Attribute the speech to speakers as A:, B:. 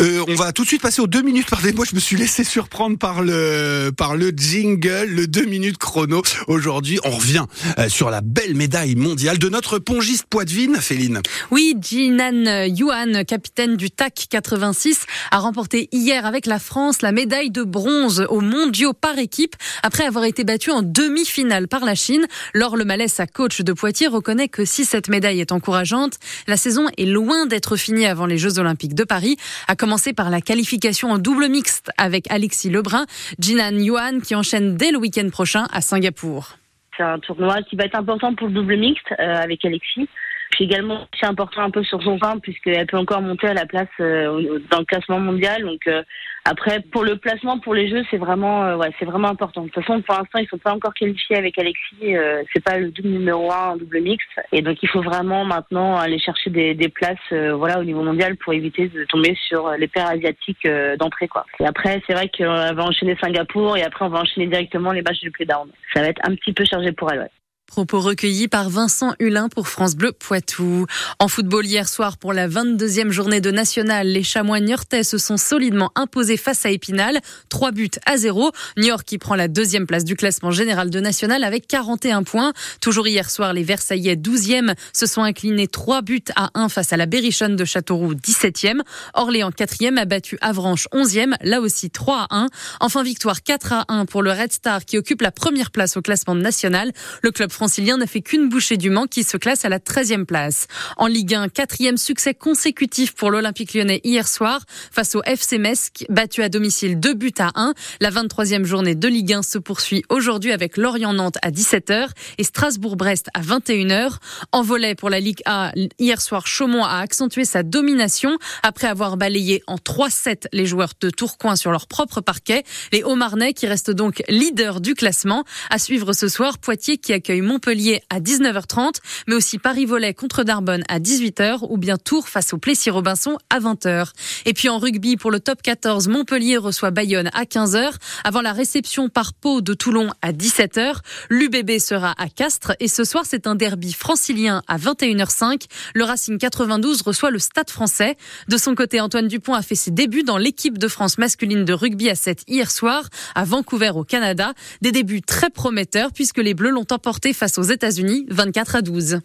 A: Euh, on va tout de suite passer aux deux minutes. Pardonnez-moi, je me suis laissé surprendre par le par le jingle, le deux minutes chrono. Aujourd'hui, on revient euh, sur la belle médaille mondiale de notre pongiste Poitvin, Féline.
B: Oui, Jinan Yuan, capitaine du TAC 86, a remporté hier avec la France la médaille de bronze aux mondiaux par équipe après avoir été battu en demi-finale par la Chine. Laure Lemalès, sa coach de Poitiers, reconnaît que si cette médaille est encourageante, la saison est loin d'être finie avant les Jeux Olympiques de Paris commencer par la qualification en double mixte avec Alexis Lebrun, Jinan Yuan qui enchaîne dès le week-end prochain à Singapour.
C: C'est un tournoi qui va être important pour le double mixte euh, avec Alexis. Puis également, c'est important un peu sur son fin puisqu'elle peut encore monter à la place euh, dans le classement mondial. Donc euh, après, pour le placement pour les Jeux, c'est vraiment, euh, ouais, c'est vraiment important. De toute façon, pour l'instant, ils sont pas encore qualifiés avec Alexis. Euh, c'est pas le double numéro un, double mix, et donc il faut vraiment maintenant aller chercher des, des places, voilà, au niveau mondial pour éviter de tomber sur les paires asiatiques d'entrée, quoi. Et après, c'est vrai qu'on va enchaîner Singapour et après on va enchaîner directement les matchs du play-down. Ça va être un petit peu chargé pour elle. Ouais.
B: Propos recueillis par Vincent Hulin pour France Bleu Poitou. En football hier soir pour la 22e journée de National, les Chamois niortais se sont solidement imposés face à Épinal. 3 buts à 0. Niort qui prend la deuxième place du classement général de National avec 41 points. Toujours hier soir, les Versaillais 12e se sont inclinés 3 buts à 1 face à la Berrichonne de Châteauroux 17e. Orléans 4e a battu Avranches 11e, là aussi 3 à 1. Enfin victoire 4 à 1 pour le Red Star qui occupe la première place au classement national. Le club francilien n'a fait qu'une bouchée du Mans qui se classe à la 13e place. En Ligue 1, quatrième succès consécutif pour l'Olympique lyonnais hier soir face au FC Metz, battu à domicile 2 buts à 1. La 23e journée de Ligue 1 se poursuit aujourd'hui avec Lorient-Nantes à 17h et Strasbourg-Brest à 21h. En volet pour la Ligue A, hier soir, Chaumont a accentué sa domination après avoir balayé en 3-7 les joueurs de Tourcoing sur leur propre parquet. Les Hauts-Marnais qui restent donc leaders du classement. À suivre ce soir, Poitiers qui accueille Montpellier à 19h30, mais aussi Paris-Volet contre Darbonne à 18h ou bien Tours face au Plessis-Robinson à 20h. Et puis en rugby pour le top 14, Montpellier reçoit Bayonne à 15h avant la réception par Pau de Toulon à 17h. L'UBB sera à Castres et ce soir c'est un derby francilien à 21h05. Le Racing 92 reçoit le Stade français. De son côté, Antoine Dupont a fait ses débuts dans l'équipe de France masculine de rugby à 7 hier soir à Vancouver au Canada. Des débuts très prometteurs puisque les Bleus l'ont emporté face aux États-Unis 24 à 12.